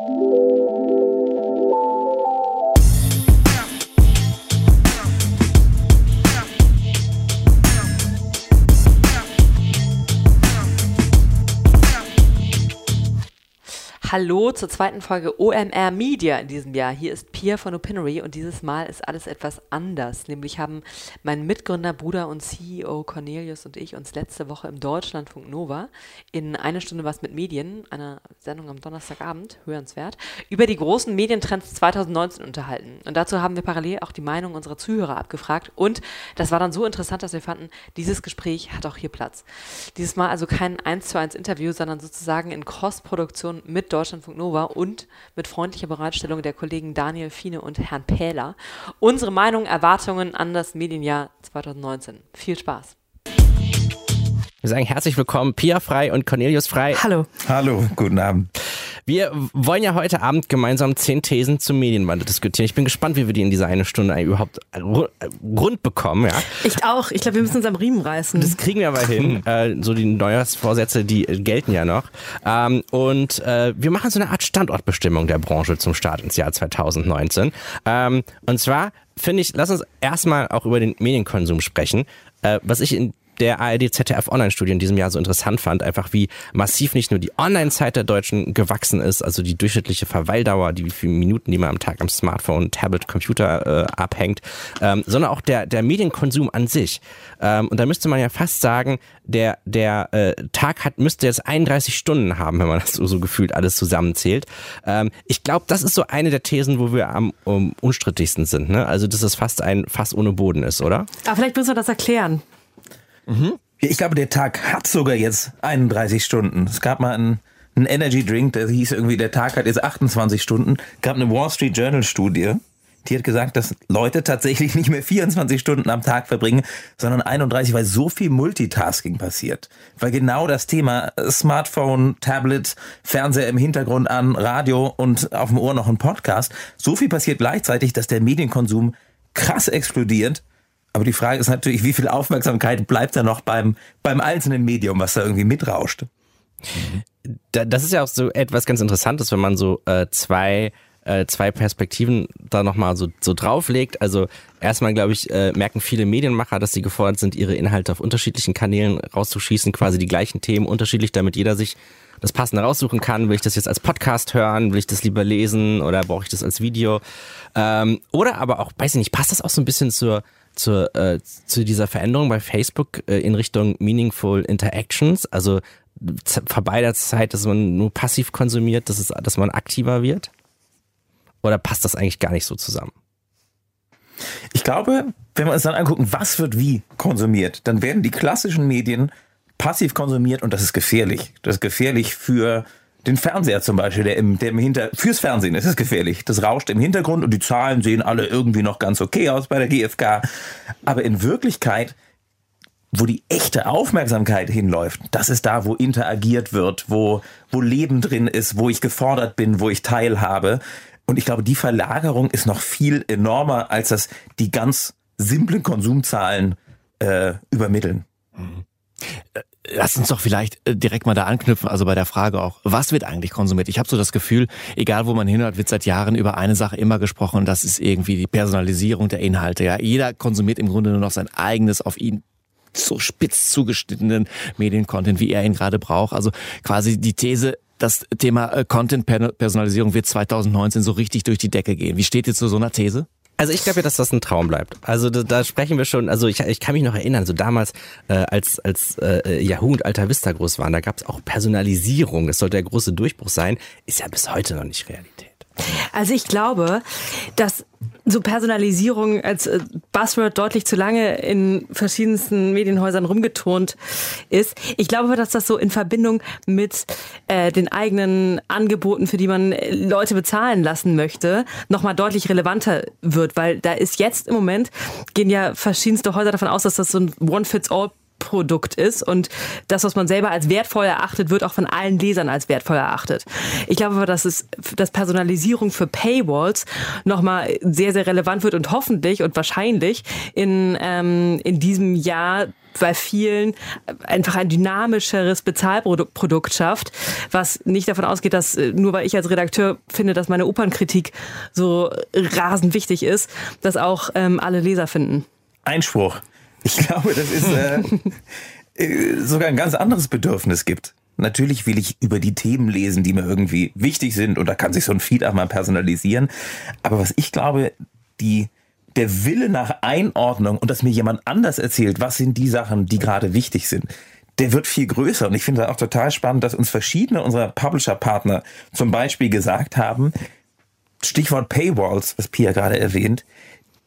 you Hallo zur zweiten Folge OMR Media in diesem Jahr. Hier ist Pia von Opinory und dieses Mal ist alles etwas anders. Nämlich haben mein Mitgründer, Bruder und CEO Cornelius und ich uns letzte Woche im Deutschlandfunk Nova in eine Stunde was mit Medien, einer Sendung am Donnerstagabend, hörenswert, über die großen Medientrends 2019 unterhalten. Und dazu haben wir parallel auch die Meinung unserer Zuhörer abgefragt. Und das war dann so interessant, dass wir fanden, dieses Gespräch hat auch hier Platz. Dieses Mal also kein 1 zu 1 Interview, sondern sozusagen in Cross-Produktion mit Deutschlandfunk Deutschlandfunk Nova und mit freundlicher Bereitstellung der Kollegen Daniel Fiene und Herrn Pähler unsere Meinung, Erwartungen an das Medienjahr 2019. Viel Spaß. Wir sagen herzlich willkommen, Pia Frei und Cornelius Frei. Hallo. Hallo, guten Abend. Wir wollen ja heute Abend gemeinsam zehn Thesen zum Medienwandel diskutieren. Ich bin gespannt, wie wir die in dieser eine Stunde überhaupt rund bekommen. Ja. Ich auch. Ich glaube, wir müssen uns am Riemen reißen. Das kriegen wir aber hin. äh, so die Neujahrsvorsätze, die gelten ja noch. Ähm, und äh, wir machen so eine Art Standortbestimmung der Branche zum Start ins Jahr 2019. Ähm, und zwar finde ich, lass uns erstmal auch über den Medienkonsum sprechen. Äh, was ich in der ARD-ZDF-Online-Studie in diesem Jahr so interessant fand, einfach wie massiv nicht nur die Online-Zeit der Deutschen gewachsen ist, also die durchschnittliche Verweildauer, die wie viele Minuten, die man am Tag am Smartphone, Tablet, Computer äh, abhängt, ähm, sondern auch der, der Medienkonsum an sich. Ähm, und da müsste man ja fast sagen, der, der äh, Tag hat, müsste jetzt 31 Stunden haben, wenn man das so, so gefühlt alles zusammenzählt. Ähm, ich glaube, das ist so eine der Thesen, wo wir am um, unstrittigsten sind. Ne? Also, dass es fast ein Fass ohne Boden ist, oder? Aber vielleicht müssen wir das erklären. Mhm. Ich glaube, der Tag hat sogar jetzt 31 Stunden. Es gab mal einen, einen Energy Drink, der hieß irgendwie, der Tag hat jetzt 28 Stunden. Es gab eine Wall Street Journal Studie, die hat gesagt, dass Leute tatsächlich nicht mehr 24 Stunden am Tag verbringen, sondern 31, weil so viel Multitasking passiert. Weil genau das Thema Smartphone, Tablet, Fernseher im Hintergrund an, Radio und auf dem Ohr noch ein Podcast, so viel passiert gleichzeitig, dass der Medienkonsum krass explodiert aber die Frage ist natürlich, wie viel Aufmerksamkeit bleibt da noch beim, beim einzelnen Medium, was da irgendwie mitrauscht? Das ist ja auch so etwas ganz Interessantes, wenn man so äh, zwei äh, zwei Perspektiven da nochmal so, so drauflegt. Also erstmal, glaube ich, äh, merken viele Medienmacher, dass sie gefordert sind, ihre Inhalte auf unterschiedlichen Kanälen rauszuschießen, quasi die gleichen Themen unterschiedlich, damit jeder sich das Passende raussuchen kann. Will ich das jetzt als Podcast hören? Will ich das lieber lesen oder brauche ich das als Video? Ähm, oder aber auch, weiß ich nicht, passt das auch so ein bisschen zur zur, äh, zu dieser Veränderung bei Facebook äh, in Richtung Meaningful Interactions, also vorbei der Zeit, dass man nur passiv konsumiert, dass, es, dass man aktiver wird? Oder passt das eigentlich gar nicht so zusammen? Ich glaube, wenn wir uns dann angucken, was wird wie konsumiert, dann werden die klassischen Medien passiv konsumiert und das ist gefährlich. Das ist gefährlich für den Fernseher zum Beispiel, der im, der im Hinter, fürs Fernsehen ist es gefährlich. Das rauscht im Hintergrund und die Zahlen sehen alle irgendwie noch ganz okay aus bei der GfK. Aber in Wirklichkeit, wo die echte Aufmerksamkeit hinläuft, das ist da, wo interagiert wird, wo, wo Leben drin ist, wo ich gefordert bin, wo ich teilhabe. Und ich glaube, die Verlagerung ist noch viel enormer, als das die ganz simplen Konsumzahlen äh, übermitteln. Mhm. Lass uns doch vielleicht äh, direkt mal da anknüpfen, also bei der Frage auch, was wird eigentlich konsumiert? Ich habe so das Gefühl, egal wo man hinhört, wird seit Jahren über eine Sache immer gesprochen, das ist irgendwie die Personalisierung der Inhalte. Ja, jeder konsumiert im Grunde nur noch sein eigenes auf ihn so spitz zugeschnittenen Mediencontent, wie er ihn gerade braucht. Also quasi die These, das Thema äh, Content-Personalisierung wird 2019 so richtig durch die Decke gehen. Wie steht ihr zu so einer These? Also ich glaube ja, dass das ein Traum bleibt. Also da, da sprechen wir schon, also ich, ich kann mich noch erinnern, so damals, äh, als, als äh, Yahoo und Alta Vista groß waren, da gab es auch Personalisierung. Das sollte der große Durchbruch sein. Ist ja bis heute noch nicht Realität. Also ich glaube, dass so Personalisierung als äh, Buzzword deutlich zu lange in verschiedensten Medienhäusern rumgetont ist. Ich glaube dass das so in Verbindung mit äh, den eigenen Angeboten, für die man äh, Leute bezahlen lassen möchte, nochmal deutlich relevanter wird, weil da ist jetzt im Moment, gehen ja verschiedenste Häuser davon aus, dass das so ein One-Fits-All Produkt ist und das, was man selber als wertvoll erachtet, wird auch von allen Lesern als wertvoll erachtet. Ich glaube aber, dass es, dass Personalisierung für Paywalls nochmal sehr, sehr relevant wird und hoffentlich und wahrscheinlich in, ähm, in diesem Jahr bei vielen einfach ein dynamischeres Bezahlprodukt schafft, was nicht davon ausgeht, dass äh, nur weil ich als Redakteur finde, dass meine Opernkritik so rasend wichtig ist, dass auch ähm, alle Leser finden. Einspruch. Ich glaube, das ist äh, äh, sogar ein ganz anderes Bedürfnis gibt. Natürlich will ich über die Themen lesen, die mir irgendwie wichtig sind und da kann sich so ein Feed auch mal personalisieren. Aber was ich glaube, die der Wille nach Einordnung und dass mir jemand anders erzählt, was sind die Sachen, die gerade wichtig sind, der wird viel größer. Und ich finde auch total spannend, dass uns verschiedene unserer Publisher-Partner zum Beispiel gesagt haben, Stichwort Paywalls, was Pia gerade erwähnt,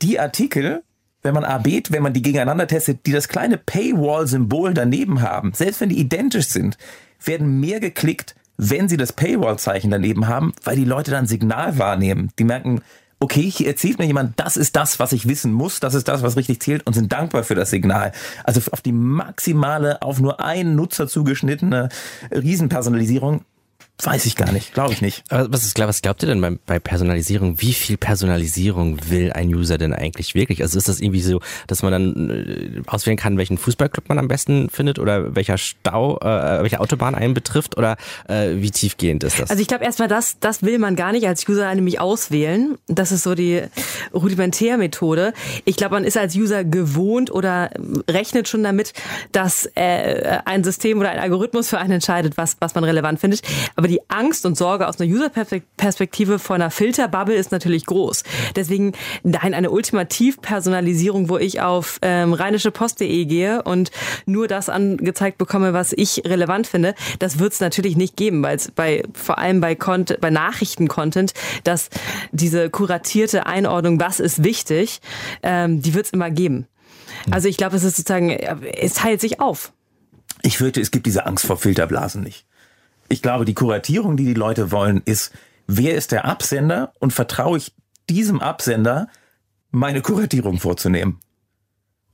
die Artikel, wenn man arbeit, wenn man die gegeneinander testet, die das kleine Paywall-Symbol daneben haben, selbst wenn die identisch sind, werden mehr geklickt, wenn sie das Paywall-Zeichen daneben haben, weil die Leute dann Signal wahrnehmen. Die merken, okay, hier erzählt mir jemand, das ist das, was ich wissen muss, das ist das, was richtig zählt und sind dankbar für das Signal. Also auf die maximale, auf nur einen Nutzer zugeschnittene Riesenpersonalisierung Weiß ich gar nicht, glaube ich nicht. Aber was, ist, was glaubt ihr denn bei, bei Personalisierung? Wie viel Personalisierung will ein User denn eigentlich wirklich? Also ist das irgendwie so, dass man dann äh, auswählen kann, welchen Fußballclub man am besten findet oder welcher Stau, äh, welche Autobahn einen betrifft oder äh, wie tiefgehend ist das? Also ich glaube erstmal, das, das will man gar nicht als User nämlich auswählen. Das ist so die Rudimentärmethode. Ich glaube, man ist als User gewohnt oder rechnet schon damit, dass äh, ein System oder ein Algorithmus für einen entscheidet, was, was man relevant findet. Aber die Angst und Sorge aus einer User-Perspektive vor einer Filterbubble ist natürlich groß. Deswegen nein, eine Ultimativ-Personalisierung, wo ich auf ähm, rheinische-post.de gehe und nur das angezeigt bekomme, was ich relevant finde, das wird es natürlich nicht geben, weil es bei vor allem bei, bei Nachrichten-Content, dass diese kuratierte Einordnung, was ist wichtig, ähm, die wird es immer geben. Also ich glaube, es ist sozusagen, es teilt sich auf. Ich fürchte, es gibt diese Angst vor Filterblasen nicht. Ich glaube, die Kuratierung, die die Leute wollen, ist, wer ist der Absender und vertraue ich diesem Absender, meine Kuratierung vorzunehmen.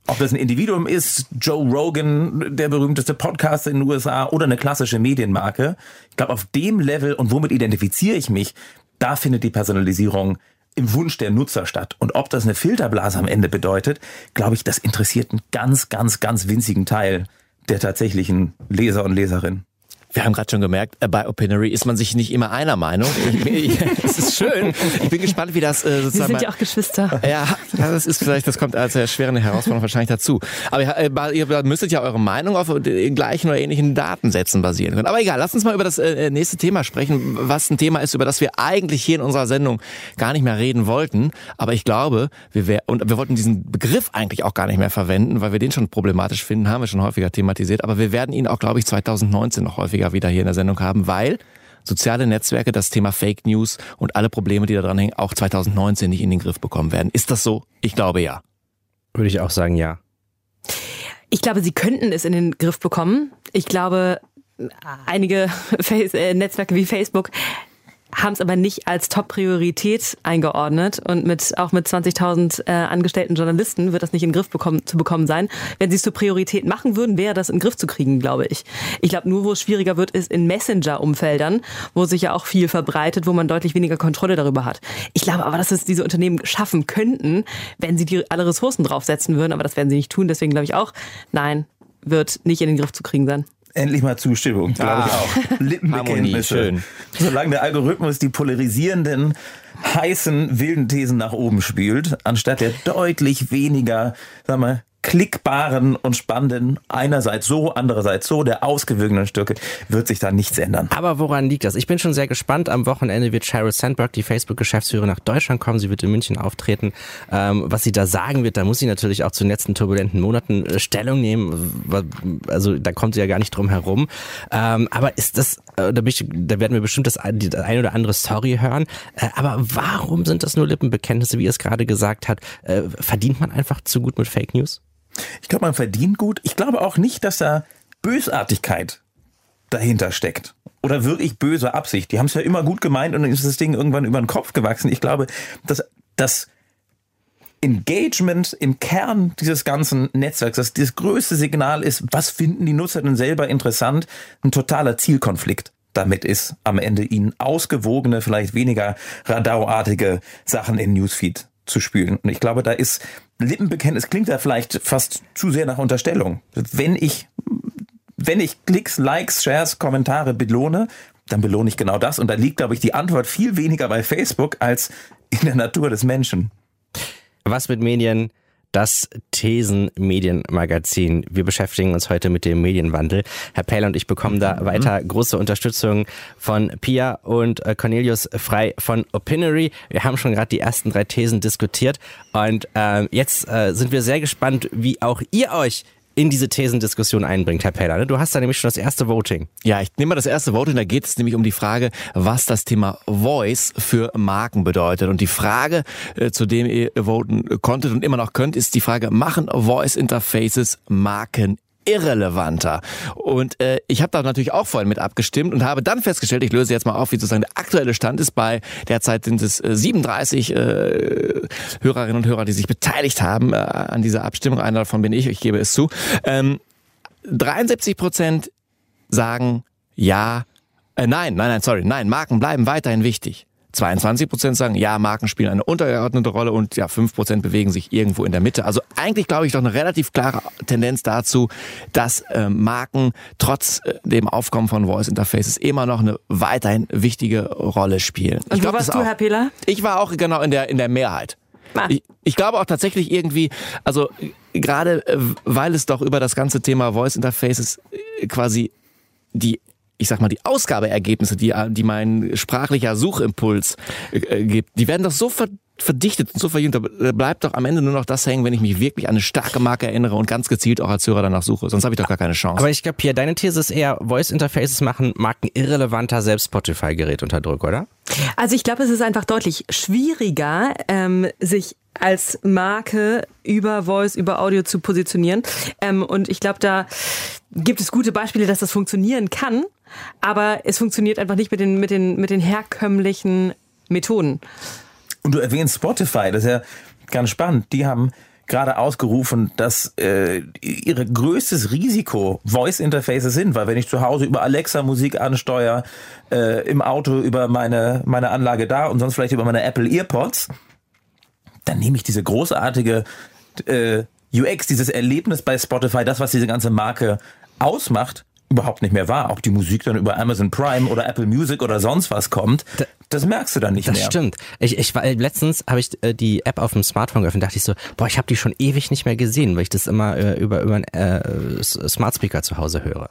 Ob das ein Individuum ist, Joe Rogan, der berühmteste Podcast in den USA oder eine klassische Medienmarke. Ich glaube, auf dem Level und womit identifiziere ich mich, da findet die Personalisierung im Wunsch der Nutzer statt. Und ob das eine Filterblase am Ende bedeutet, glaube ich, das interessiert einen ganz, ganz, ganz winzigen Teil der tatsächlichen Leser und Leserinnen. Wir haben gerade schon gemerkt, äh, bei Opinory ist man sich nicht immer einer Meinung. Es ist schön. Ich bin gespannt, wie das äh, sozusagen. Sie sind ja auch Geschwister. Ja, das ist vielleicht, das kommt als erschwerende Herausforderung wahrscheinlich dazu. Aber äh, ihr müsstet ja eure Meinung auf den gleichen oder ähnlichen Datensätzen basieren können. Aber egal, lasst uns mal über das äh, nächste Thema sprechen, was ein Thema ist, über das wir eigentlich hier in unserer Sendung gar nicht mehr reden wollten. Aber ich glaube, wir wär, und wir wollten diesen Begriff eigentlich auch gar nicht mehr verwenden, weil wir den schon problematisch finden, haben wir schon häufiger thematisiert. Aber wir werden ihn auch, glaube ich, 2019 noch häufiger häufiger wieder hier in der Sendung haben, weil soziale Netzwerke das Thema Fake News und alle Probleme, die da dran hängen, auch 2019 nicht in den Griff bekommen werden. Ist das so? Ich glaube ja. Würde ich auch sagen, ja. Ich glaube, sie könnten es in den Griff bekommen. Ich glaube, einige äh, Netzwerke wie Facebook haben es aber nicht als Top-Priorität eingeordnet und mit auch mit 20.000 äh, angestellten Journalisten wird das nicht in den Griff bekommen, zu bekommen sein. Wenn sie es zur Priorität machen würden, wäre das in den Griff zu kriegen, glaube ich. Ich glaube, nur wo es schwieriger wird, ist in Messenger-Umfeldern, wo sich ja auch viel verbreitet, wo man deutlich weniger Kontrolle darüber hat. Ich glaube aber, dass es diese Unternehmen schaffen könnten, wenn sie die, alle Ressourcen draufsetzen würden, aber das werden sie nicht tun. Deswegen glaube ich auch, nein, wird nicht in den Griff zu kriegen sein. Endlich mal Zustimmung, glaube ich auch. Lippenbekenntnisse. Schön. Solange der Algorithmus die polarisierenden, heißen, wilden Thesen nach oben spült, anstatt der deutlich weniger, sag mal, klickbaren und spannenden, einerseits so, andererseits so, der ausgewogenen Stücke, wird sich da nichts ändern. Aber woran liegt das? Ich bin schon sehr gespannt. Am Wochenende wird Sheryl Sandberg, die Facebook-Geschäftsführerin, nach Deutschland kommen. Sie wird in München auftreten. Ähm, was sie da sagen wird, da muss sie natürlich auch zu den letzten turbulenten Monaten äh, Stellung nehmen. Also da kommt sie ja gar nicht drum herum. Ähm, aber ist das, da, ich, da, werden wir bestimmt das, das eine oder andere Story hören. Äh, aber warum sind das nur Lippenbekenntnisse, wie er es gerade gesagt hat? Äh, verdient man einfach zu gut mit Fake News? Ich glaube, man verdient gut. Ich glaube auch nicht, dass da Bösartigkeit dahinter steckt. Oder wirklich böse Absicht. Die haben es ja immer gut gemeint und dann ist das Ding irgendwann über den Kopf gewachsen. Ich glaube, dass, dass Engagement im Kern dieses ganzen Netzwerks, dass das größte Signal ist, was finden die Nutzer denn selber interessant, ein totaler Zielkonflikt damit ist, am Ende ihnen ausgewogene, vielleicht weniger radauartige Sachen in Newsfeed zu spülen. Und ich glaube, da ist Lippenbekenntnis klingt da vielleicht fast zu sehr nach Unterstellung. Wenn ich, wenn ich Klicks, Likes, Shares, Kommentare belohne, dann belohne ich genau das. Und da liegt, glaube ich, die Antwort viel weniger bei Facebook als in der Natur des Menschen. Was mit Medien? das Thesen-Medienmagazin. Wir beschäftigen uns heute mit dem Medienwandel. Herr Pähler und ich bekommen da mhm. weiter große Unterstützung von Pia und äh, Cornelius Frei von Opinory. Wir haben schon gerade die ersten drei Thesen diskutiert und äh, jetzt äh, sind wir sehr gespannt, wie auch ihr euch in diese Thesendiskussion einbringt, Herr Peller. Ne? Du hast da nämlich schon das erste Voting. Ja, ich nehme mal das erste Voting. Da geht es nämlich um die Frage, was das Thema Voice für Marken bedeutet. Und die Frage, äh, zu dem ihr voten konntet und immer noch könnt, ist die Frage, machen Voice Interfaces Marken irrelevanter. Und äh, ich habe da natürlich auch voll mit abgestimmt und habe dann festgestellt, ich löse jetzt mal auf, wie sozusagen der aktuelle Stand ist. Bei derzeit sind es äh, 37 äh, Hörerinnen und Hörer, die sich beteiligt haben äh, an dieser Abstimmung. Einer davon bin ich, ich gebe es zu. Ähm, 73 Prozent sagen ja, äh, nein, nein, nein, sorry, nein, Marken bleiben weiterhin wichtig. 22 Prozent sagen, ja, Marken spielen eine untergeordnete Rolle und ja, 5 Prozent bewegen sich irgendwo in der Mitte. Also eigentlich glaube ich doch eine relativ klare Tendenz dazu, dass äh, Marken trotz äh, dem Aufkommen von Voice Interfaces immer noch eine weiterhin wichtige Rolle spielen. Und ich wo warst du, auch, Herr Pieler? Ich war auch genau in der, in der Mehrheit. Ah. Ich, ich glaube auch tatsächlich irgendwie, also gerade äh, weil es doch über das ganze Thema Voice Interfaces äh, quasi die ich sag mal, die Ausgabeergebnisse, die, die mein sprachlicher Suchimpuls äh, gibt, die werden doch so ver verdichtet und so verjüngt, da bleibt doch am Ende nur noch das hängen, wenn ich mich wirklich an eine starke Marke erinnere und ganz gezielt auch als Hörer danach suche. Sonst habe ich doch gar keine Chance. Aber ich glaube, Pierre, deine These ist eher, Voice-Interfaces machen Marken irrelevanter, selbst Spotify gerät unter Druck, oder? Also ich glaube, es ist einfach deutlich schwieriger, ähm, sich als Marke über Voice, über Audio zu positionieren. Ähm, und ich glaube, da gibt es gute Beispiele, dass das funktionieren kann, aber es funktioniert einfach nicht mit den, mit den, mit den herkömmlichen Methoden. Und du erwähnst Spotify, das ist ja ganz spannend. Die haben gerade ausgerufen, dass äh, ihre größtes Risiko Voice Interfaces sind, weil wenn ich zu Hause über Alexa Musik ansteuere, äh, im Auto über meine meine Anlage da und sonst vielleicht über meine Apple Earpods, dann nehme ich diese großartige äh, UX, dieses Erlebnis bei Spotify, das, was diese ganze Marke ausmacht, überhaupt nicht mehr wahr. Ob die Musik dann über Amazon Prime oder Apple Music oder sonst was kommt, das merkst du dann nicht das mehr. Das stimmt. Ich, ich war letztens habe ich äh, die App auf dem Smartphone geöffnet, dachte ich so, boah, ich habe die schon ewig nicht mehr gesehen, weil ich das immer äh, über über einen äh, Smart Speaker zu Hause höre.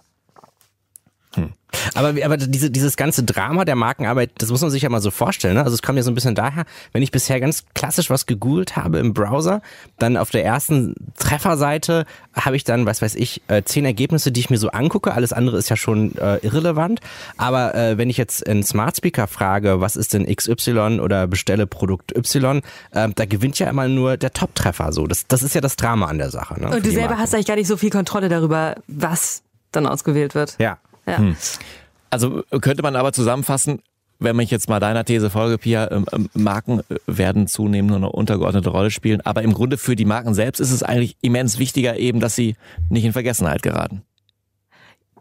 Hm. Aber, aber diese, dieses ganze Drama der Markenarbeit, das muss man sich ja mal so vorstellen. Ne? Also es kommt ja so ein bisschen daher, wenn ich bisher ganz klassisch was gegoogelt habe im Browser, dann auf der ersten Trefferseite habe ich dann, was weiß ich, äh, zehn Ergebnisse, die ich mir so angucke. Alles andere ist ja schon äh, irrelevant. Aber äh, wenn ich jetzt in Smart Speaker frage, was ist denn XY oder bestelle Produkt Y, äh, da gewinnt ja immer nur der Top-Treffer. So. Das, das ist ja das Drama an der Sache. Ne? Und du selber hast eigentlich gar nicht so viel Kontrolle darüber, was dann ausgewählt wird. Ja. Ja. Hm. Also könnte man aber zusammenfassen, wenn ich jetzt mal deiner These folge, Pia, ähm, ähm, Marken äh, werden zunehmend nur eine untergeordnete Rolle spielen. Aber im Grunde für die Marken selbst ist es eigentlich immens wichtiger eben, dass sie nicht in Vergessenheit geraten.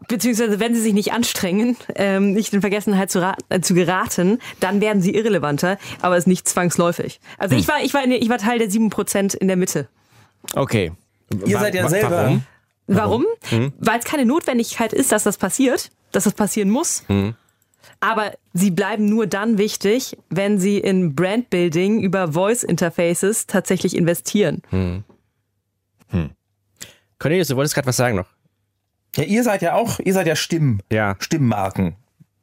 Beziehungsweise wenn sie sich nicht anstrengen, ähm, nicht in Vergessenheit zu, äh, zu, geraten, dann werden sie irrelevanter, aber es ist nicht zwangsläufig. Also hm. ich war, ich war, ich war Teil der sieben Prozent in der Mitte. Okay. Ihr seid ja selber. Warum? Warum? Mhm. Weil es keine Notwendigkeit ist, dass das passiert, dass das passieren muss. Mhm. Aber sie bleiben nur dann wichtig, wenn sie in Brandbuilding über Voice Interfaces tatsächlich investieren. Mhm. Hm. Cornelius, du wolltest gerade was sagen noch. Ja, ihr seid ja auch, ihr seid ja Stimmen, ja. Stimmmarken.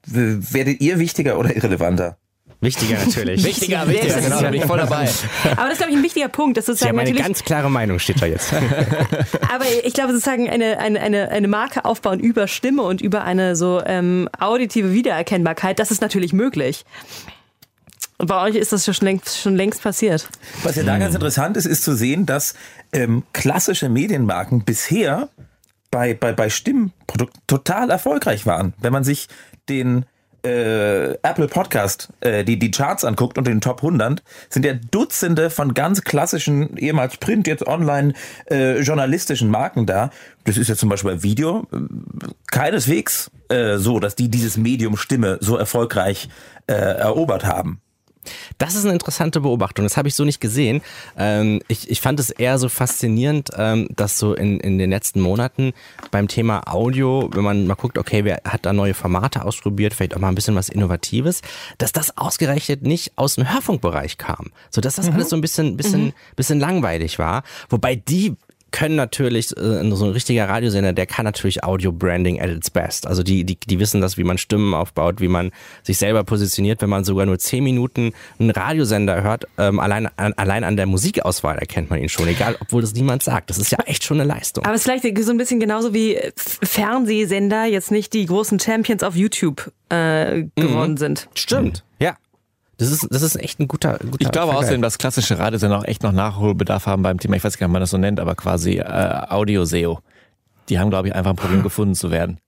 Werdet ihr wichtiger oder irrelevanter? Wichtiger natürlich. wichtiger, wichtiger, genau, da bin ich voll dabei. Aber das ist, glaube ich, ein wichtiger Punkt. Dass sozusagen ja, meine ganz klare Meinung steht da jetzt. Aber ich glaube, sozusagen eine, eine, eine, eine Marke aufbauen über Stimme und über eine so ähm, auditive Wiedererkennbarkeit, das ist natürlich möglich. Und bei euch ist das schon längst, schon längst passiert. Was ja da ganz interessant ist, ist zu sehen, dass ähm, klassische Medienmarken bisher bei, bei, bei Stimmprodukten total erfolgreich waren. Wenn man sich den äh, Apple Podcast äh, die, die Charts anguckt und den Top 100, sind ja Dutzende von ganz klassischen, ehemals Print, jetzt online äh, journalistischen Marken da. Das ist ja zum Beispiel bei Video äh, keineswegs äh, so, dass die dieses Medium Stimme so erfolgreich äh, erobert haben. Das ist eine interessante Beobachtung. Das habe ich so nicht gesehen. Ähm, ich, ich fand es eher so faszinierend, ähm, dass so in, in den letzten Monaten beim Thema Audio, wenn man mal guckt, okay, wer hat da neue Formate ausprobiert, vielleicht auch mal ein bisschen was Innovatives, dass das ausgerechnet nicht aus dem Hörfunkbereich kam. So dass das mhm. alles so ein bisschen, bisschen, mhm. bisschen langweilig war. Wobei die können natürlich, äh, so ein richtiger Radiosender, der kann natürlich Audio-Branding at its best. Also die, die, die wissen das, wie man Stimmen aufbaut, wie man sich selber positioniert. Wenn man sogar nur zehn Minuten einen Radiosender hört, ähm, allein, an, allein an der Musikauswahl erkennt man ihn schon, egal, obwohl das niemand sagt. Das ist ja echt schon eine Leistung. Aber es ist vielleicht so ein bisschen genauso wie Fernsehsender jetzt nicht die großen Champions auf YouTube äh, geworden mhm. sind. Stimmt, ja. Das ist, das ist echt ein guter, guter Ich glaube Vergleich. außerdem, dass klassische Radiosender auch echt noch Nachholbedarf haben beim Thema, ich weiß gar nicht, ob man das so nennt, aber quasi äh, Audio-SEO. Die haben, glaube ich, einfach ein Problem gefunden zu werden.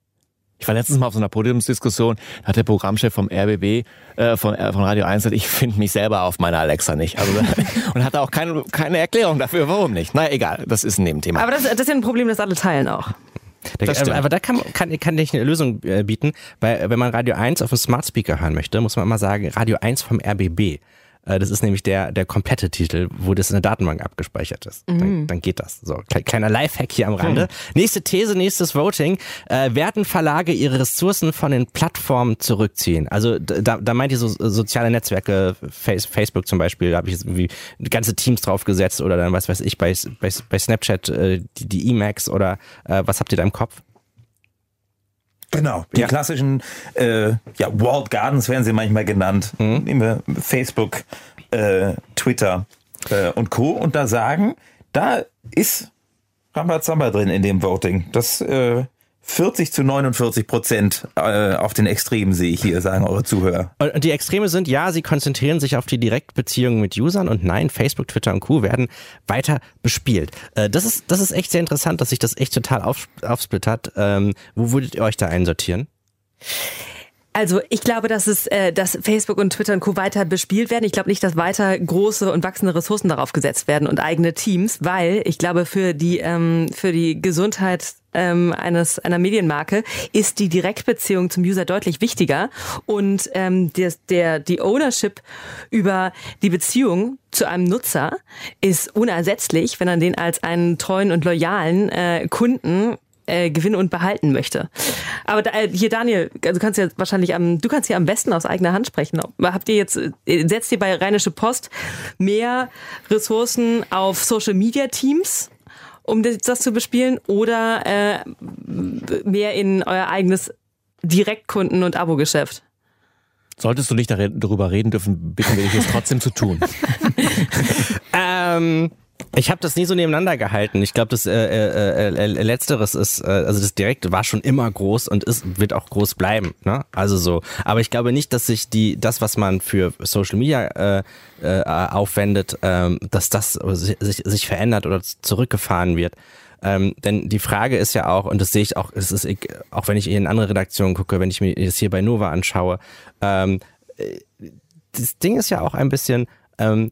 Ich war letztens mal auf so einer Podiumsdiskussion, da hat der Programmchef vom RBB, äh, von, äh, von Radio 1 gesagt, ich finde mich selber auf meiner Alexa nicht. Also, und hatte auch keine, keine Erklärung dafür, warum nicht. Na egal, das ist ein Nebenthema. Aber das, das ist ja ein Problem, das alle teilen auch. Da, äh, aber da kann, kann, kann ich eine Lösung äh, bieten, weil wenn man Radio 1 auf dem Smart Speaker hören möchte, muss man immer sagen, Radio 1 vom RBB. Äh, das ist nämlich der, der komplette Titel, wo das in der Datenbank abgespeichert ist. Mhm. Dann, dann, geht das. So, kleiner Lifehack hier am Rande. Mhm. Nächste These, nächstes Voting. Äh, werden Verlage ihre Ressourcen von den Plattformen zurückziehen? Also da, da meint ihr so soziale Netzwerke, Face, Facebook zum Beispiel, da habe ich jetzt irgendwie ganze Teams draufgesetzt oder dann was weiß ich bei, bei, bei Snapchat äh, die, die Emacs oder äh, was habt ihr da im Kopf? Genau, die ja. klassischen äh, ja, Walled Gardens werden sie manchmal genannt. Mhm. Nehmen wir Facebook, äh, Twitter äh, und Co. Und da sagen, da ist Rambazamba drin in dem Voting. Das äh, 40 zu 49 Prozent äh, auf den Extremen sehe ich hier, sagen eure Zuhörer. Und die Extreme sind, ja, sie konzentrieren sich auf die Direktbeziehungen mit Usern und nein, Facebook, Twitter und Co. werden weiter bespielt. Äh, das, ist, das ist echt sehr interessant, dass sich das echt total auf, aufsplittert. Ähm, wo würdet ihr euch da einsortieren? Also ich glaube, dass es, äh, dass Facebook und Twitter und Co. weiter bespielt werden. Ich glaube nicht, dass weiter große und wachsende Ressourcen darauf gesetzt werden und eigene Teams, weil ich glaube, für die, ähm, für die Gesundheit ähm, eines einer Medienmarke ist die Direktbeziehung zum User deutlich wichtiger und ähm, der, der die Ownership über die Beziehung zu einem Nutzer ist unersetzlich, wenn er den als einen treuen und loyalen äh, Kunden äh, gewinnen und behalten möchte. Aber da, äh, hier Daniel, also du kannst ja wahrscheinlich am, du kannst hier am besten aus eigener Hand sprechen. Habt ihr jetzt, äh, setzt ihr bei Rheinische Post mehr Ressourcen auf Social Media Teams? um das zu bespielen oder äh, mehr in euer eigenes Direktkunden- und Abo-Geschäft? Solltest du nicht darüber reden dürfen, bitten wir dich es trotzdem zu tun. ähm, ich habe das nie so nebeneinander gehalten. Ich glaube, das äh, äh, äh, äh, Letzteres ist, äh, also das Direkte war schon immer groß und ist, wird auch groß bleiben. Ne? Also so. Aber ich glaube nicht, dass sich die, das, was man für Social Media äh, äh, aufwendet, äh, dass das sich, sich verändert oder zurückgefahren wird. Ähm, denn die Frage ist ja auch, und das sehe ich auch, es ist, auch wenn ich in andere Redaktionen gucke, wenn ich mir das hier bei Nova anschaue, ähm, äh, das Ding ist ja auch ein bisschen, ähm,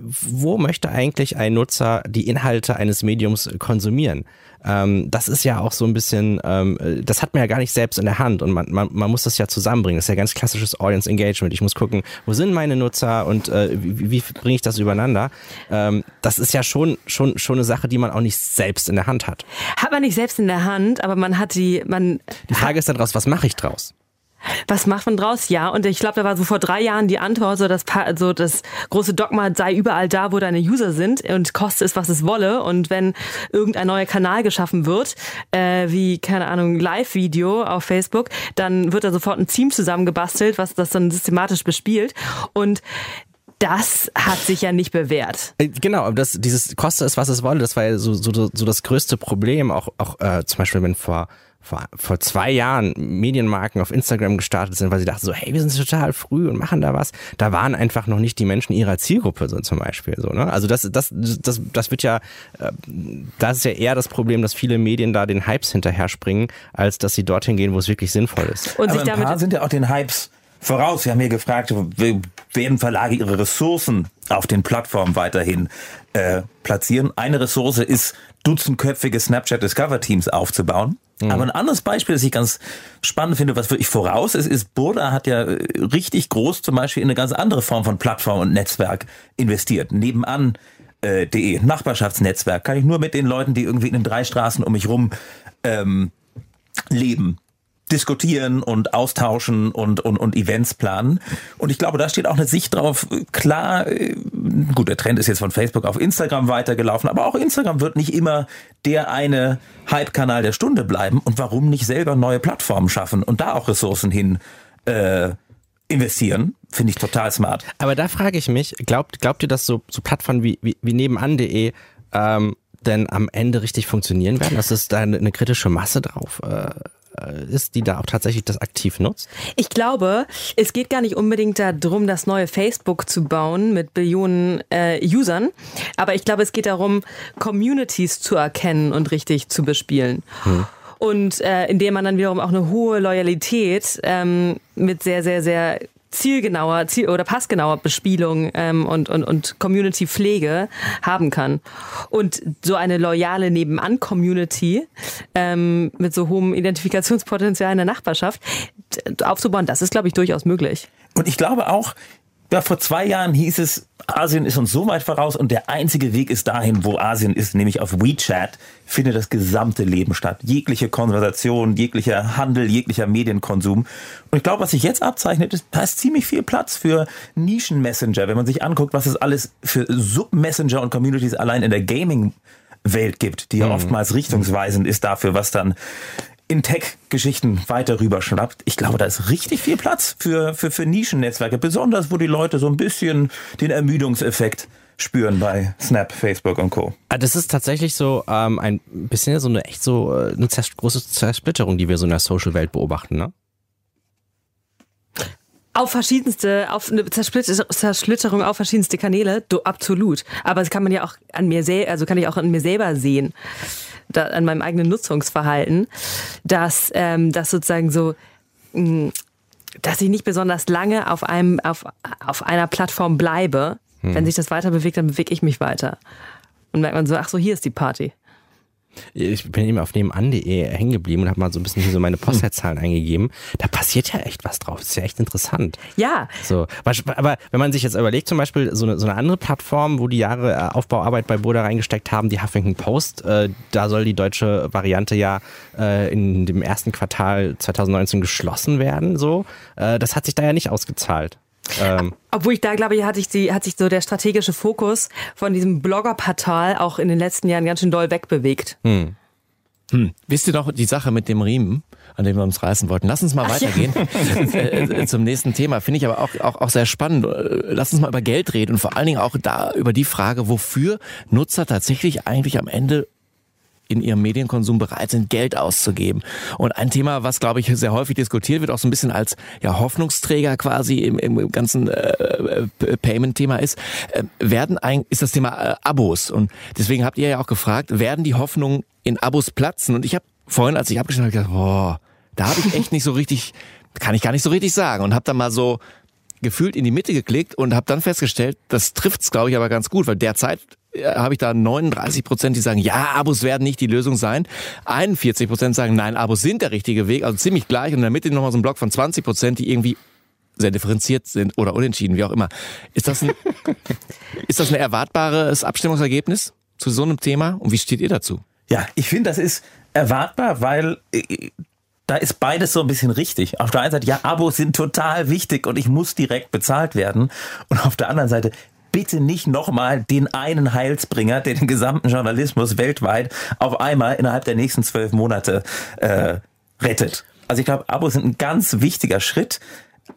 wo möchte eigentlich ein Nutzer die Inhalte eines Mediums konsumieren? Ähm, das ist ja auch so ein bisschen, ähm, das hat man ja gar nicht selbst in der Hand und man, man, man muss das ja zusammenbringen. Das ist ja ganz klassisches Audience Engagement. Ich muss gucken, wo sind meine Nutzer und äh, wie, wie bringe ich das übereinander? Ähm, das ist ja schon, schon, schon eine Sache, die man auch nicht selbst in der Hand hat. Hat man nicht selbst in der Hand, aber man hat die, man. Die Frage ist dann draus, was mache ich draus? Was macht man draus? Ja, und ich glaube, da war so vor drei Jahren die Antwort, so das, so das große Dogma sei überall da, wo deine User sind und koste es, was es wolle. Und wenn irgendein neuer Kanal geschaffen wird, äh, wie, keine Ahnung, Live-Video auf Facebook, dann wird da sofort ein Team zusammengebastelt, was das dann systematisch bespielt. Und das hat sich ja nicht bewährt. Äh, Genau, das, dieses koste es, was es wolle, das war ja so, so, so das größte Problem. Auch, auch äh, zum Beispiel, wenn vor, vor, vor zwei Jahren Medienmarken auf Instagram gestartet sind, weil sie dachten so, hey, wir sind total früh und machen da was. Da waren einfach noch nicht die Menschen ihrer Zielgruppe, so zum Beispiel. So, ne? Also das, das, das, das wird ja, äh, das ist ja eher das Problem, dass viele Medien da den Hypes hinterher springen, als dass sie dorthin gehen, wo es wirklich sinnvoll ist. Und Aber sich ein paar damit sind ja auch den Hypes voraus. Wir haben hier gefragt, werden Verlage ihre Ressourcen auf den Plattformen weiterhin äh, platzieren? Eine Ressource ist, dutzendköpfige Snapchat Discover Teams aufzubauen. Aber ein anderes Beispiel, das ich ganz spannend finde, was wirklich voraus ist, ist, Burda hat ja äh, richtig groß zum Beispiel in eine ganz andere Form von Plattform und Netzwerk investiert. Nebenan äh, de Nachbarschaftsnetzwerk kann ich nur mit den Leuten, die irgendwie in den drei Straßen um mich rum ähm, leben, diskutieren und austauschen und, und, und Events planen. Und ich glaube, da steht auch eine Sicht drauf. Klar, äh, gut, der Trend ist jetzt von Facebook auf Instagram weitergelaufen, aber auch Instagram wird nicht immer der eine Hype-Kanal der Stunde bleiben. Und warum nicht selber neue Plattformen schaffen und da auch Ressourcen hin äh, investieren? Finde ich total smart. Aber da frage ich mich, glaubt, glaubt ihr, dass so, so Plattformen wie, wie, wie nebenan.de ähm, denn am Ende richtig funktionieren werden? Dass es da eine, kritische Masse drauf äh, ist, die da auch tatsächlich das aktiv nutzt? Ich glaube, es geht gar nicht unbedingt darum, das neue Facebook zu bauen mit Billionen äh, Usern, aber ich glaube, es geht darum, Communities zu erkennen und richtig zu bespielen. Und äh, indem man dann wiederum auch eine hohe Loyalität ähm, mit sehr, sehr, sehr zielgenauer Ziel oder passgenauer Bespielung ähm, und, und, und Community-Pflege haben kann. Und so eine loyale Nebenan-Community ähm, mit so hohem Identifikationspotenzial in der Nachbarschaft aufzubauen, das ist, glaube ich, durchaus möglich. Und ich glaube auch, ja, vor zwei Jahren hieß es, Asien ist uns so weit voraus und der einzige Weg ist dahin, wo Asien ist, nämlich auf WeChat, findet das gesamte Leben statt. Jegliche Konversation, jeglicher Handel, jeglicher Medienkonsum. Und ich glaube, was sich jetzt abzeichnet, ist, da ist ziemlich viel Platz für Nischen-Messenger. Wenn man sich anguckt, was es alles für Sub-Messenger und Communities allein in der Gaming-Welt gibt, die ja oftmals richtungsweisend ist dafür, was dann in Tech-Geschichten weiter rüberschnappt. Ich glaube, da ist richtig viel Platz für, für, für Nischennetzwerke, besonders wo die Leute so ein bisschen den Ermüdungseffekt spüren bei Snap, Facebook und Co. Ah, Das ist tatsächlich so ähm, ein bisschen so eine echt so äh, eine zers große Zersplitterung, die wir so in der Social-Welt beobachten, ne? Auf verschiedenste, auf eine Zersplitter- Zersplitterung auf verschiedenste Kanäle, du, absolut. Aber das kann man ja auch an mir selber, also kann ich auch an mir selber sehen, da, an meinem eigenen Nutzungsverhalten, dass ähm, das sozusagen so, mh, dass ich nicht besonders lange auf einem, auf, auf einer Plattform bleibe. Wenn sich das weiter bewegt, dann bewege ich mich weiter. Und merkt man so, ach so, hier ist die Party. Ich bin eben auf nebenan.de hängen geblieben und habe mal so ein bisschen hier so meine Postleitzahlen eingegeben. Da passiert ja echt was drauf. Das ist ja echt interessant. Ja, So, aber wenn man sich jetzt überlegt, zum Beispiel so eine, so eine andere Plattform, wo die Jahre äh, Aufbauarbeit bei Burda reingesteckt haben, die Huffington Post, äh, da soll die deutsche Variante ja äh, in dem ersten Quartal 2019 geschlossen werden. So, äh, das hat sich da ja nicht ausgezahlt. Ähm, Obwohl ich da glaube ich, hat sich, die, hat sich so der strategische Fokus von diesem Blogger-Portal auch in den letzten Jahren ganz schön doll wegbewegt. Wisst ihr noch die Sache mit dem Riemen, an dem wir uns reißen wollten? Lass uns mal weitergehen äh, äh, zum nächsten Thema. Finde ich aber auch, auch, auch sehr spannend. Äh, Lass uns mal über Geld reden und vor allen Dingen auch da über die Frage, wofür Nutzer tatsächlich eigentlich am Ende in ihrem Medienkonsum bereit sind, Geld auszugeben. Und ein Thema, was, glaube ich, sehr häufig diskutiert wird, auch so ein bisschen als ja, Hoffnungsträger quasi im, im ganzen äh, äh, Payment-Thema ist, äh, werden ein, ist das Thema äh, Abos. Und deswegen habt ihr ja auch gefragt, werden die Hoffnungen in Abos platzen? Und ich habe vorhin, als ich abgeschnitten habe, gedacht, boah, da habe ich echt nicht so richtig, kann ich gar nicht so richtig sagen. Und habe dann mal so gefühlt in die Mitte geklickt und habe dann festgestellt, das trifft's, glaube ich, aber ganz gut, weil derzeit habe ich da 39 Prozent, die sagen, ja, Abos werden nicht die Lösung sein. 41 Prozent sagen, nein, Abos sind der richtige Weg, also ziemlich gleich. Und in der Mitte nochmal so ein Block von 20 Prozent, die irgendwie sehr differenziert sind oder unentschieden, wie auch immer. Ist das ein, ist das ein erwartbares Abstimmungsergebnis zu so einem Thema? Und wie steht ihr dazu? Ja, ich finde, das ist erwartbar, weil äh, da ist beides so ein bisschen richtig. Auf der einen Seite, ja, Abos sind total wichtig und ich muss direkt bezahlt werden. Und auf der anderen Seite, bitte nicht nochmal den einen Heilsbringer, der den gesamten Journalismus weltweit auf einmal innerhalb der nächsten zwölf Monate äh, rettet. Also ich glaube, Abos sind ein ganz wichtiger Schritt.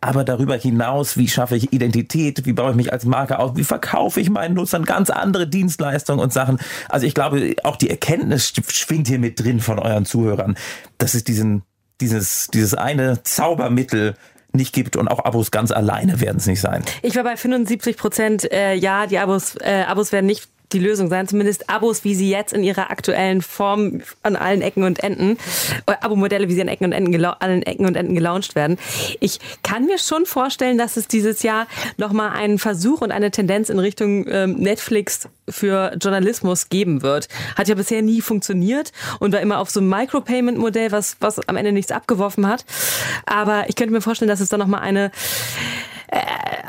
aber darüber hinaus, wie schaffe ich Identität, wie baue ich mich als Marke auf, wie verkaufe ich meinen Nutzern ganz andere Dienstleistungen und Sachen. Also ich glaube, auch die Erkenntnis schwingt hier mit drin von euren Zuhörern, dass es diesen, dieses, dieses eine Zaubermittel nicht gibt und auch Abos ganz alleine werden es nicht sein. Ich war bei 75 Prozent, äh, ja, die Abos, äh, Abos werden nicht die Lösung sein, zumindest Abos, wie sie jetzt in ihrer aktuellen Form an allen Ecken und Enden, äh, Abo-Modelle, wie sie an Ecken und Enden allen Ecken und Enden gelauncht werden. Ich kann mir schon vorstellen, dass es dieses Jahr nochmal einen Versuch und eine Tendenz in Richtung ähm, Netflix für Journalismus geben wird. Hat ja bisher nie funktioniert und war immer auf so einem Micropayment-Modell, was, was am Ende nichts abgeworfen hat. Aber ich könnte mir vorstellen, dass es da nochmal eine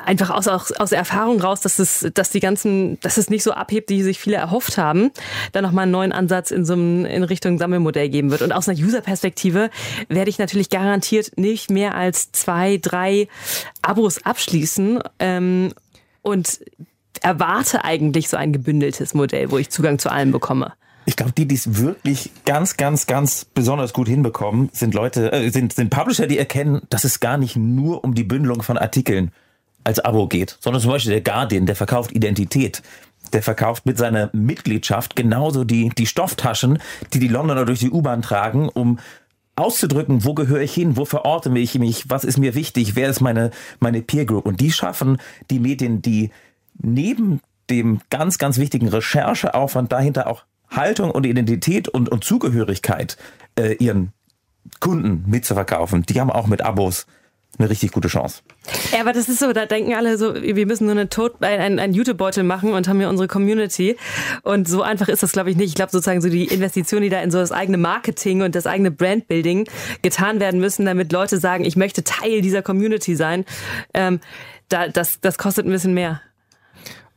einfach aus, aus, aus der Erfahrung raus, dass es, dass die ganzen, dass es nicht so abhebt, wie sich viele erhofft haben, dann nochmal einen neuen Ansatz in so einem, in Richtung Sammelmodell geben wird. Und aus einer User-Perspektive werde ich natürlich garantiert nicht mehr als zwei, drei Abos abschließen ähm, und erwarte eigentlich so ein gebündeltes Modell, wo ich Zugang zu allem bekomme. Ich glaube, die, die es wirklich ganz, ganz, ganz besonders gut hinbekommen, sind Leute, äh, sind, sind Publisher, die erkennen, dass es gar nicht nur um die Bündelung von Artikeln als Abo geht, sondern zum Beispiel der Guardian, der verkauft Identität. Der verkauft mit seiner Mitgliedschaft genauso die, die Stofftaschen, die die Londoner durch die U-Bahn tragen, um auszudrücken, wo gehöre ich hin, wo verorte ich mich, was ist mir wichtig, wer ist meine, meine Peer Group. Und die schaffen die Medien, die neben dem ganz, ganz wichtigen Rechercheaufwand dahinter auch Haltung und Identität und, und Zugehörigkeit äh, ihren Kunden mitzuverkaufen, die haben auch mit Abos eine richtig gute Chance. Ja, aber das ist so, da denken alle so, wir müssen nur eine Tod, einen, einen YouTube-Beutel machen und haben hier unsere Community. Und so einfach ist das, glaube ich, nicht. Ich glaube sozusagen so die Investitionen, die da in so das eigene Marketing und das eigene Brandbuilding getan werden müssen, damit Leute sagen, ich möchte Teil dieser Community sein, ähm, da, das, das kostet ein bisschen mehr.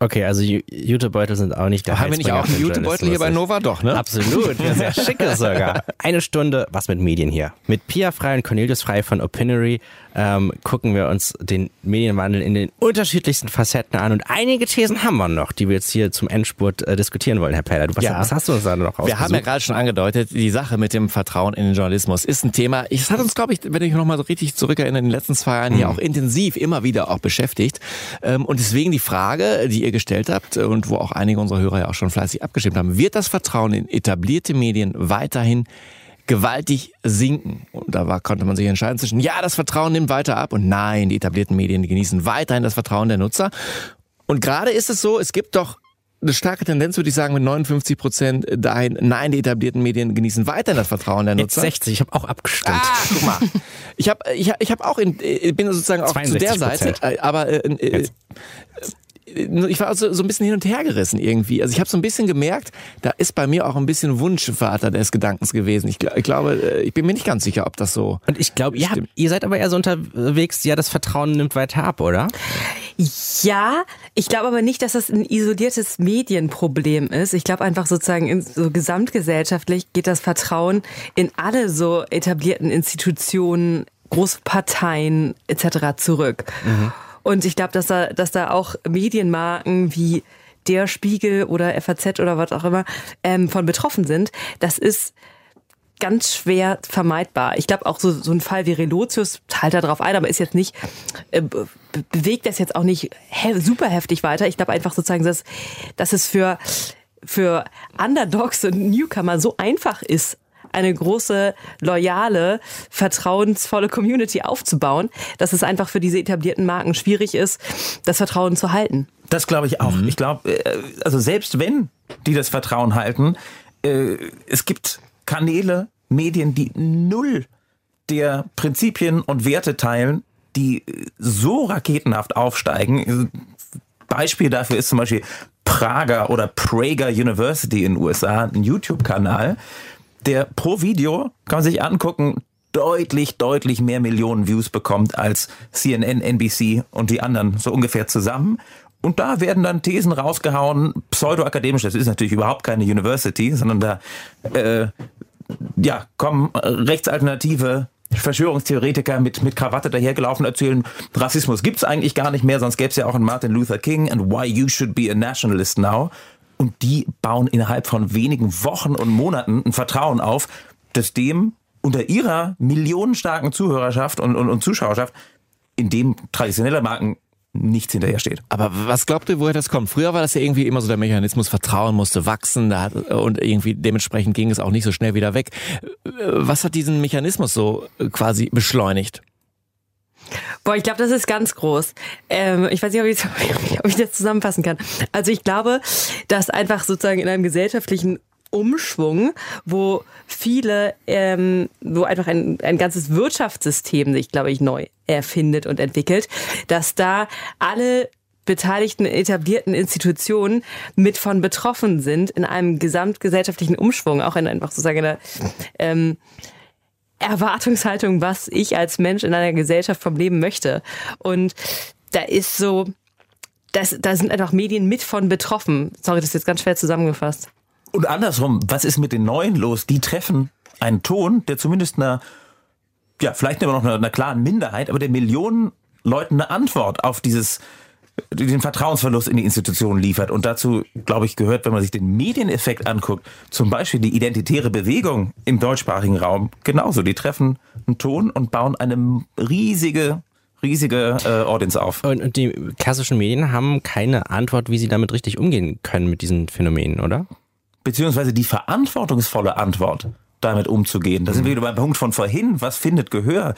Okay, also Jutebeutel sind auch nicht der Haben wir nicht auch einen Jutebeutel hier bei Nova? Doch, ne? Absolut, ja, sehr schickes sogar. Eine Stunde, was mit Medien hier. Mit Pia Frei und Cornelius Frei von Opinory ähm, gucken wir uns den Medienwandel in den unterschiedlichsten Facetten an. Und einige Thesen haben wir noch, die wir jetzt hier zum Endspurt äh, diskutieren wollen, Herr Peller. Du, was, ja. was hast du uns da noch Wir haben ja gerade schon angedeutet, die Sache mit dem Vertrauen in den Journalismus ist ein Thema. Es hat uns, glaube ich, wenn ich noch mal so richtig zurückerinnere, in den letzten zwei Jahren mhm. hier auch intensiv immer wieder auch beschäftigt. Ähm, und deswegen die Frage, die ihr gestellt habt und wo auch einige unserer Hörer ja auch schon fleißig abgestimmt haben, wird das Vertrauen in etablierte Medien weiterhin gewaltig sinken. Und da war, konnte man sich entscheiden zwischen, ja, das Vertrauen nimmt weiter ab und nein, die etablierten Medien genießen weiterhin das Vertrauen der Nutzer. Und gerade ist es so, es gibt doch eine starke Tendenz, würde ich sagen, mit 59 Prozent dahin, nein, die etablierten Medien genießen weiterhin das Vertrauen der Nutzer. Jetzt 60, ich habe auch abgestimmt. Ah, guck mal. Ich habe ich, ich hab auch in, bin sozusagen auch zu der Seite, äh, aber äh, äh, ich war also so ein bisschen hin und her gerissen irgendwie. Also ich habe so ein bisschen gemerkt, da ist bei mir auch ein bisschen Wunschvater des Gedankens gewesen. Ich, ich glaube, äh, ich bin mir nicht ganz sicher, ob das so. Und ich glaube, ja, ihr seid aber eher so unterwegs, ja, das Vertrauen nimmt weiter ab, oder? Ja, ich glaube aber nicht, dass das ein isoliertes Medienproblem ist. Ich glaube einfach sozusagen in, so gesamtgesellschaftlich geht das Vertrauen in alle so etablierten Institutionen, Großparteien etc. zurück. Mhm. Und ich glaube, dass da, dass da auch Medienmarken wie der Spiegel oder FAZ oder was auch immer ähm, von betroffen sind. Das ist ganz schwer vermeidbar. Ich glaube auch so, so ein Fall wie Relotius teilt da drauf ein, aber ist jetzt nicht, äh, bewegt das jetzt auch nicht he super heftig weiter. Ich glaube einfach sozusagen, dass, dass es für, für Underdogs und Newcomer so einfach ist, eine große, loyale, vertrauensvolle Community aufzubauen, dass es einfach für diese etablierten Marken schwierig ist, das Vertrauen zu halten. Das glaube ich auch. Mhm. Ich glaube, äh, also selbst wenn die das Vertrauen halten, äh, es gibt Kanäle, Medien, die null der Prinzipien und Werte teilen, die so raketenhaft aufsteigen. Beispiel dafür ist zum Beispiel Prager oder Prager University in den USA, ein YouTube-Kanal, der pro Video, kann man sich angucken, deutlich, deutlich mehr Millionen Views bekommt als CNN, NBC und die anderen so ungefähr zusammen. Und da werden dann Thesen rausgehauen, pseudoakademisch, das ist natürlich überhaupt keine University, sondern da äh, ja, kommen rechtsalternative Verschwörungstheoretiker mit, mit Krawatte dahergelaufen erzählen, Rassismus gibt's eigentlich gar nicht mehr, sonst gäbe es ja auch einen Martin Luther King and why you should be a nationalist now. Und die bauen innerhalb von wenigen Wochen und Monaten ein Vertrauen auf, das dem unter ihrer millionenstarken Zuhörerschaft und, und, und Zuschauerschaft in dem traditionelle Marken nichts hinterhersteht. Aber was glaubt ihr, woher das kommt? Früher war das ja irgendwie immer so der Mechanismus, Vertrauen musste wachsen hat, und irgendwie dementsprechend ging es auch nicht so schnell wieder weg. Was hat diesen Mechanismus so quasi beschleunigt? Boah, ich glaube, das ist ganz groß. Ähm, ich weiß nicht, ob ich, ob ich das zusammenfassen kann. Also ich glaube, dass einfach sozusagen in einem gesellschaftlichen Umschwung, wo viele, ähm, wo einfach ein, ein ganzes Wirtschaftssystem sich, glaube ich, neu erfindet und entwickelt, dass da alle beteiligten etablierten Institutionen mit von betroffen sind in einem gesamtgesellschaftlichen Umschwung, auch in einfach sozusagen einer ähm, Erwartungshaltung, was ich als Mensch in einer Gesellschaft vom Leben möchte. Und da ist so, das, da sind einfach Medien mit von betroffen. Sorry, das ist jetzt ganz schwer zusammengefasst. Und andersrum, was ist mit den Neuen los? Die treffen einen Ton, der zumindest einer, ja, vielleicht immer noch einer, einer klaren Minderheit, aber der Millionen Leuten eine Antwort auf dieses, den Vertrauensverlust in die Institutionen liefert. Und dazu, glaube ich, gehört, wenn man sich den Medieneffekt anguckt, zum Beispiel die identitäre Bewegung im deutschsprachigen Raum genauso. Die treffen einen Ton und bauen eine riesige riesige äh, Audience auf. Und, und die klassischen Medien haben keine Antwort, wie sie damit richtig umgehen können mit diesen Phänomenen, oder? beziehungsweise die verantwortungsvolle Antwort damit umzugehen. Da sind wir wieder beim Punkt von vorhin. Was findet Gehör?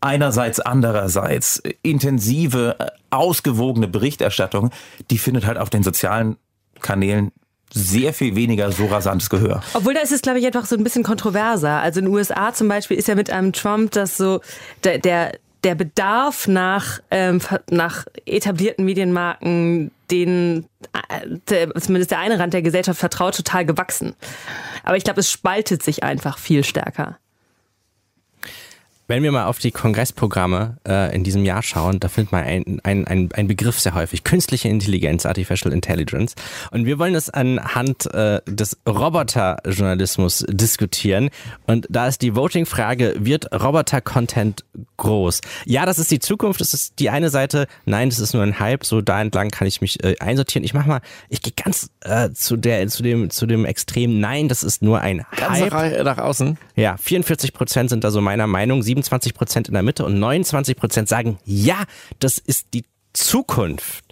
Einerseits, andererseits intensive, äh, ausgewogene Berichterstattung, die findet halt auf den sozialen Kanälen sehr viel weniger so rasantes Gehör. Obwohl da ist es, glaube ich, einfach so ein bisschen kontroverser. Also in den USA zum Beispiel ist ja mit einem Trump das so, der, der der Bedarf nach, ähm, nach etablierten Medienmarken, denen äh, zumindest der eine Rand der Gesellschaft vertraut, total gewachsen. Aber ich glaube, es spaltet sich einfach viel stärker. Wenn wir mal auf die Kongressprogramme äh, in diesem Jahr schauen, da findet man ein, ein, ein, ein Begriff sehr häufig, künstliche Intelligenz, Artificial Intelligence. Und wir wollen das anhand äh, des Roboterjournalismus diskutieren. Und da ist die Voting-Frage, wird Roboter-Content groß? Ja, das ist die Zukunft, das ist die eine Seite. Nein, das ist nur ein Hype, so da entlang kann ich mich äh, einsortieren. Ich mach mal, ich gehe ganz äh, zu, der, zu, dem, zu dem Extrem, nein, das ist nur ein Hype. Ganz nach außen? Ja, 44 Prozent sind da so meiner Meinung. 27 Prozent in der Mitte und 29 Prozent sagen, ja, das ist die Zukunft.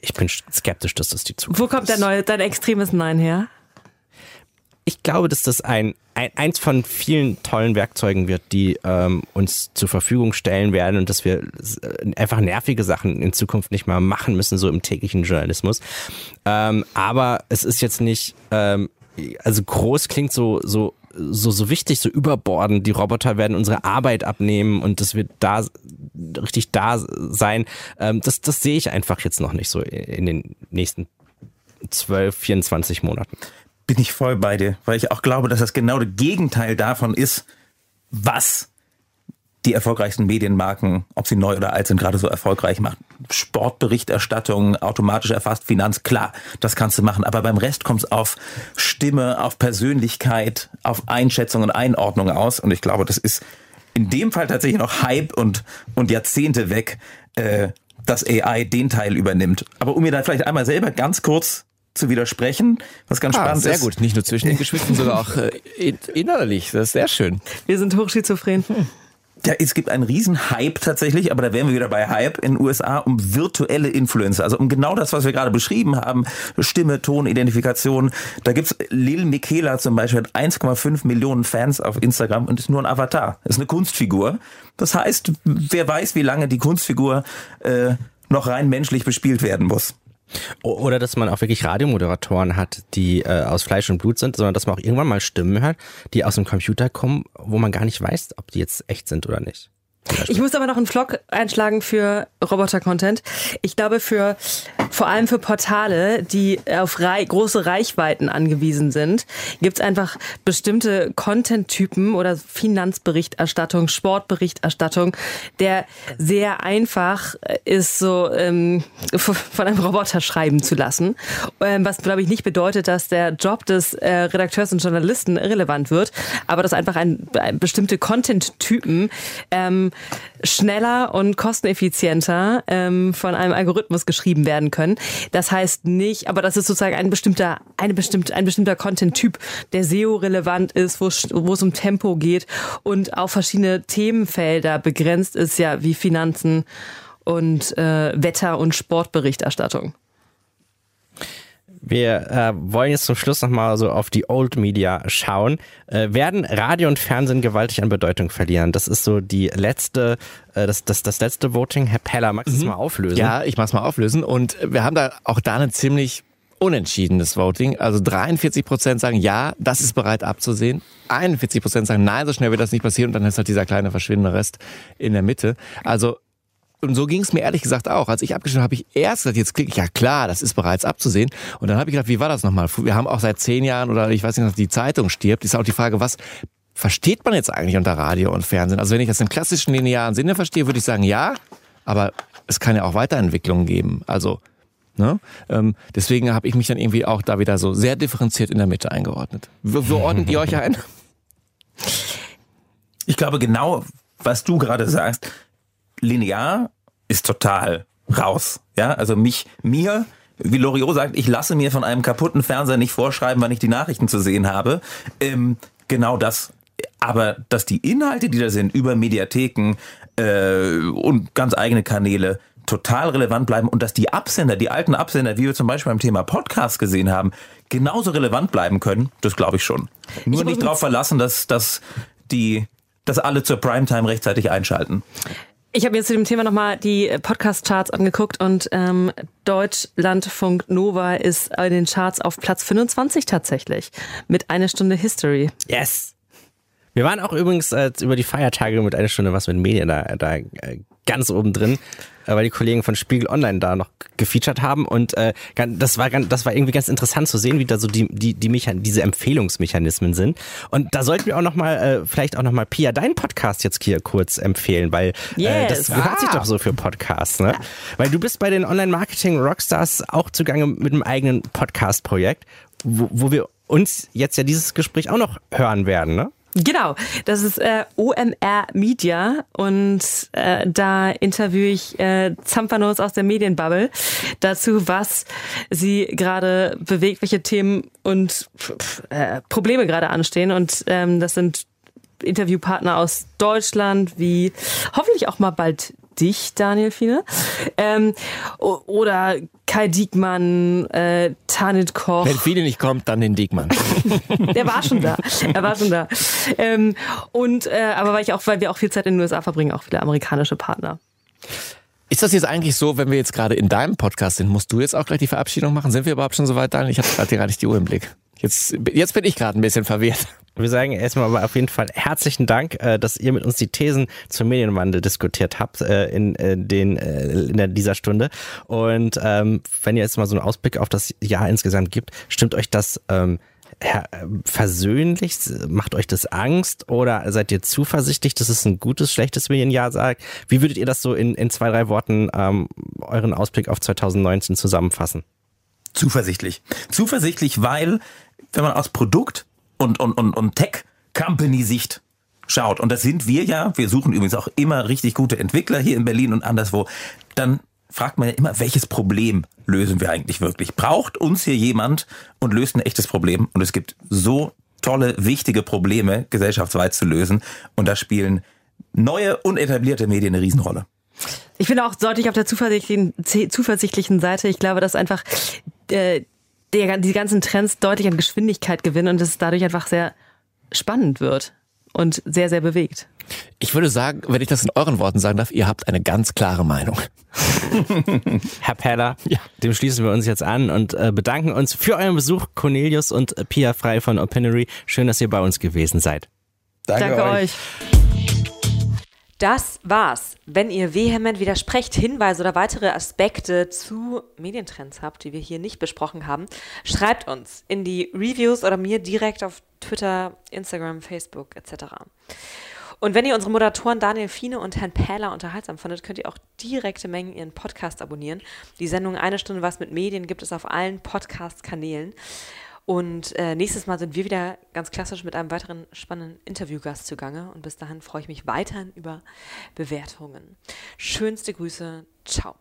Ich bin skeptisch, dass das die Zukunft ist. Wo kommt der neue, dein extremes Nein her? Ich glaube, dass das ein, ein eins von vielen tollen Werkzeugen wird, die ähm, uns zur Verfügung stellen werden und dass wir äh, einfach nervige Sachen in Zukunft nicht mal machen müssen, so im täglichen Journalismus. Ähm, aber es ist jetzt nicht, ähm, also groß klingt so, so so, so wichtig, so überbordend. Die Roboter werden unsere Arbeit abnehmen und das wird da richtig da sein. Ähm, das, das sehe ich einfach jetzt noch nicht so in den nächsten 12, 24 Monaten. Bin ich voll bei dir, weil ich auch glaube, dass das genau das Gegenteil davon ist, was die erfolgreichsten Medienmarken, ob sie neu oder alt sind, gerade so erfolgreich machen. Sportberichterstattung, automatisch erfasst, Finanz, klar, das kannst du machen. Aber beim Rest kommt es auf Stimme, auf Persönlichkeit, auf Einschätzung und Einordnung aus. Und ich glaube, das ist in dem Fall tatsächlich noch Hype und, und Jahrzehnte weg, äh, dass AI den Teil übernimmt. Aber um mir da vielleicht einmal selber ganz kurz zu widersprechen, was ganz ah, spannend sehr ist. Sehr gut, nicht nur zwischen den Geschwiften, sondern auch äh, innerlich. Das ist sehr schön. Wir sind hochschizophren. Hm. Ja, es gibt einen riesen Hype tatsächlich, aber da wären wir wieder bei Hype in den USA um virtuelle Influencer. Also um genau das, was wir gerade beschrieben haben. Stimme, Ton, Identifikation. Da gibt's Lil Michaela zum Beispiel, hat 1,5 Millionen Fans auf Instagram und ist nur ein Avatar. Ist eine Kunstfigur. Das heißt, wer weiß, wie lange die Kunstfigur äh, noch rein menschlich bespielt werden muss. Oder dass man auch wirklich Radiomoderatoren hat, die äh, aus Fleisch und Blut sind, sondern dass man auch irgendwann mal Stimmen hört, die aus dem Computer kommen, wo man gar nicht weiß, ob die jetzt echt sind oder nicht. Ich muss aber noch einen Vlog einschlagen für Roboter-Content. Ich glaube, für vor allem für Portale, die auf rei große Reichweiten angewiesen sind, gibt es einfach bestimmte Content-Typen oder Finanzberichterstattung, Sportberichterstattung, der sehr einfach ist, so ähm, von einem Roboter schreiben zu lassen. Ähm, was, glaube ich, nicht bedeutet, dass der Job des äh, Redakteurs und Journalisten irrelevant wird, aber dass einfach ein, ein bestimmte Content-Typen ähm, schneller und kosteneffizienter ähm, von einem Algorithmus geschrieben werden können. Das heißt nicht, aber das ist sozusagen ein bestimmter, eine bestimmte, ein bestimmter Content-Typ, der SEO-relevant ist, wo es um Tempo geht und auf verschiedene Themenfelder begrenzt ist, ja, wie Finanzen und äh, Wetter- und Sportberichterstattung. Wir äh, wollen jetzt zum Schluss nochmal so auf die Old Media schauen. Äh, werden Radio und Fernsehen gewaltig an Bedeutung verlieren? Das ist so die letzte, äh, das, das, das letzte Voting. Herr Peller, magst du mhm. es mal auflösen? Ja, ich mach's mal auflösen. Und wir haben da auch da eine ziemlich unentschiedenes Voting. Also 43 Prozent sagen, ja, das ist bereit abzusehen. 41 Prozent sagen, nein, so schnell wird das nicht passieren. Und dann ist halt dieser kleine verschwindende Rest in der Mitte. Also und so ging es mir ehrlich gesagt auch. Als ich abgestimmt habe, habe ich erst gesagt, jetzt klicke ich, ja klar, das ist bereits abzusehen. Und dann habe ich gedacht, wie war das nochmal? Wir haben auch seit zehn Jahren oder ich weiß nicht, die Zeitung stirbt. Ist auch die Frage, was versteht man jetzt eigentlich unter Radio und Fernsehen? Also wenn ich das im klassischen linearen Sinne verstehe, würde ich sagen, ja, aber es kann ja auch Weiterentwicklungen geben. Also Ne? Ähm, deswegen habe ich mich dann irgendwie auch da wieder so sehr differenziert in der Mitte eingeordnet. Wo, wo ordnet ihr euch ein? Ich glaube genau, was du gerade sagst, linear ist total raus. Ja, also mich, mir, wie Loriot sagt, ich lasse mir von einem kaputten Fernseher nicht vorschreiben, wann ich die Nachrichten zu sehen habe. Ähm, genau das. Aber dass die Inhalte, die da sind, über Mediatheken äh, und ganz eigene Kanäle total relevant bleiben und dass die Absender, die alten Absender, wie wir zum Beispiel beim Thema Podcast gesehen haben, genauso relevant bleiben können, das glaube ich schon. Nur ich nicht darauf verlassen, dass, dass die, dass alle zur Primetime rechtzeitig einschalten. Ich habe mir zu dem Thema nochmal die Podcast-Charts angeguckt und ähm, Deutschlandfunk Nova ist in den Charts auf Platz 25 tatsächlich mit einer Stunde History. Yes! Wir waren auch übrigens äh, über die Feiertage mit einer Stunde was mit Medien da, da äh, ganz oben drin, äh, weil die Kollegen von Spiegel Online da noch gefeatured haben und äh, das war das war irgendwie ganz interessant zu sehen, wie da so die die die Mechan diese Empfehlungsmechanismen sind und da sollten wir auch noch mal äh, vielleicht auch noch mal Pia deinen Podcast jetzt hier kurz empfehlen, weil yes. äh, das gehört ah. sich doch so für Podcasts, ne? Weil du bist bei den Online Marketing Rockstars auch zugange mit einem eigenen Podcast Projekt, wo, wo wir uns jetzt ja dieses Gespräch auch noch hören werden, ne? Genau, das ist äh, OMR Media und äh, da interviewe ich äh, Zampanos aus der Medienbubble dazu, was sie gerade bewegt, welche Themen und äh, Probleme gerade anstehen. Und ähm, das sind Interviewpartner aus Deutschland, wie hoffentlich auch mal bald dich, Daniel Fiene. Ähm, oder Kai Diekmann, äh, Tanit Koch. Wenn viele nicht kommt, dann den Diekmann. Der war schon da. Er war schon da. Ähm, und äh, aber weil ich auch, weil wir auch viel Zeit in den USA verbringen, auch viele amerikanische Partner. Ist das jetzt eigentlich so, wenn wir jetzt gerade in deinem Podcast sind, musst du jetzt auch gleich die Verabschiedung machen? Sind wir überhaupt schon so weit, Daniel? Ich habe gerade gar nicht die Uhr im Blick. Jetzt, jetzt bin ich gerade ein bisschen verwirrt. Wir sagen erstmal aber auf jeden Fall herzlichen Dank, äh, dass ihr mit uns die Thesen zum Medienwandel diskutiert habt äh, in, äh, den, in dieser Stunde. Und ähm, wenn ihr jetzt mal so einen Ausblick auf das Jahr insgesamt gibt, stimmt euch das ähm, versöhnlich? Macht euch das Angst oder seid ihr zuversichtlich, dass es ein gutes, schlechtes Medienjahr sagt? Wie würdet ihr das so in, in zwei, drei Worten ähm, euren Ausblick auf 2019 zusammenfassen? Zuversichtlich. Zuversichtlich, weil wenn man aus Produkt und, und, und, und Tech-Company-Sicht schaut, und das sind wir ja, wir suchen übrigens auch immer richtig gute Entwickler hier in Berlin und anderswo, dann fragt man ja immer, welches Problem lösen wir eigentlich wirklich? Braucht uns hier jemand und löst ein echtes Problem? Und es gibt so tolle, wichtige Probleme gesellschaftsweit zu lösen. Und da spielen neue und etablierte Medien eine Riesenrolle. Ich bin auch deutlich auf der zuversichtlichen, zuversichtlichen Seite. Ich glaube, dass einfach äh, der, die ganzen Trends deutlich an Geschwindigkeit gewinnen und es dadurch einfach sehr spannend wird und sehr, sehr bewegt. Ich würde sagen, wenn ich das in euren Worten sagen darf, ihr habt eine ganz klare Meinung. Herr Peller, ja. dem schließen wir uns jetzt an und äh, bedanken uns für euren Besuch, Cornelius und Pia Frei von Opinory. Schön, dass ihr bei uns gewesen seid. Danke, Danke euch. euch. Das war's. Wenn ihr vehement widersprecht, Hinweise oder weitere Aspekte zu Medientrends habt, die wir hier nicht besprochen haben, schreibt uns in die Reviews oder mir direkt auf Twitter, Instagram, Facebook etc. Und wenn ihr unsere Moderatoren Daniel Fiene und Herrn Pähler unterhaltsam fandet, könnt ihr auch direkte Mengen ihren Podcast abonnieren. Die Sendung Eine Stunde was mit Medien gibt es auf allen Podcast-Kanälen. Und äh, nächstes Mal sind wir wieder ganz klassisch mit einem weiteren spannenden Interviewgast zugange. Und bis dahin freue ich mich weiterhin über Bewertungen. Schönste Grüße. Ciao.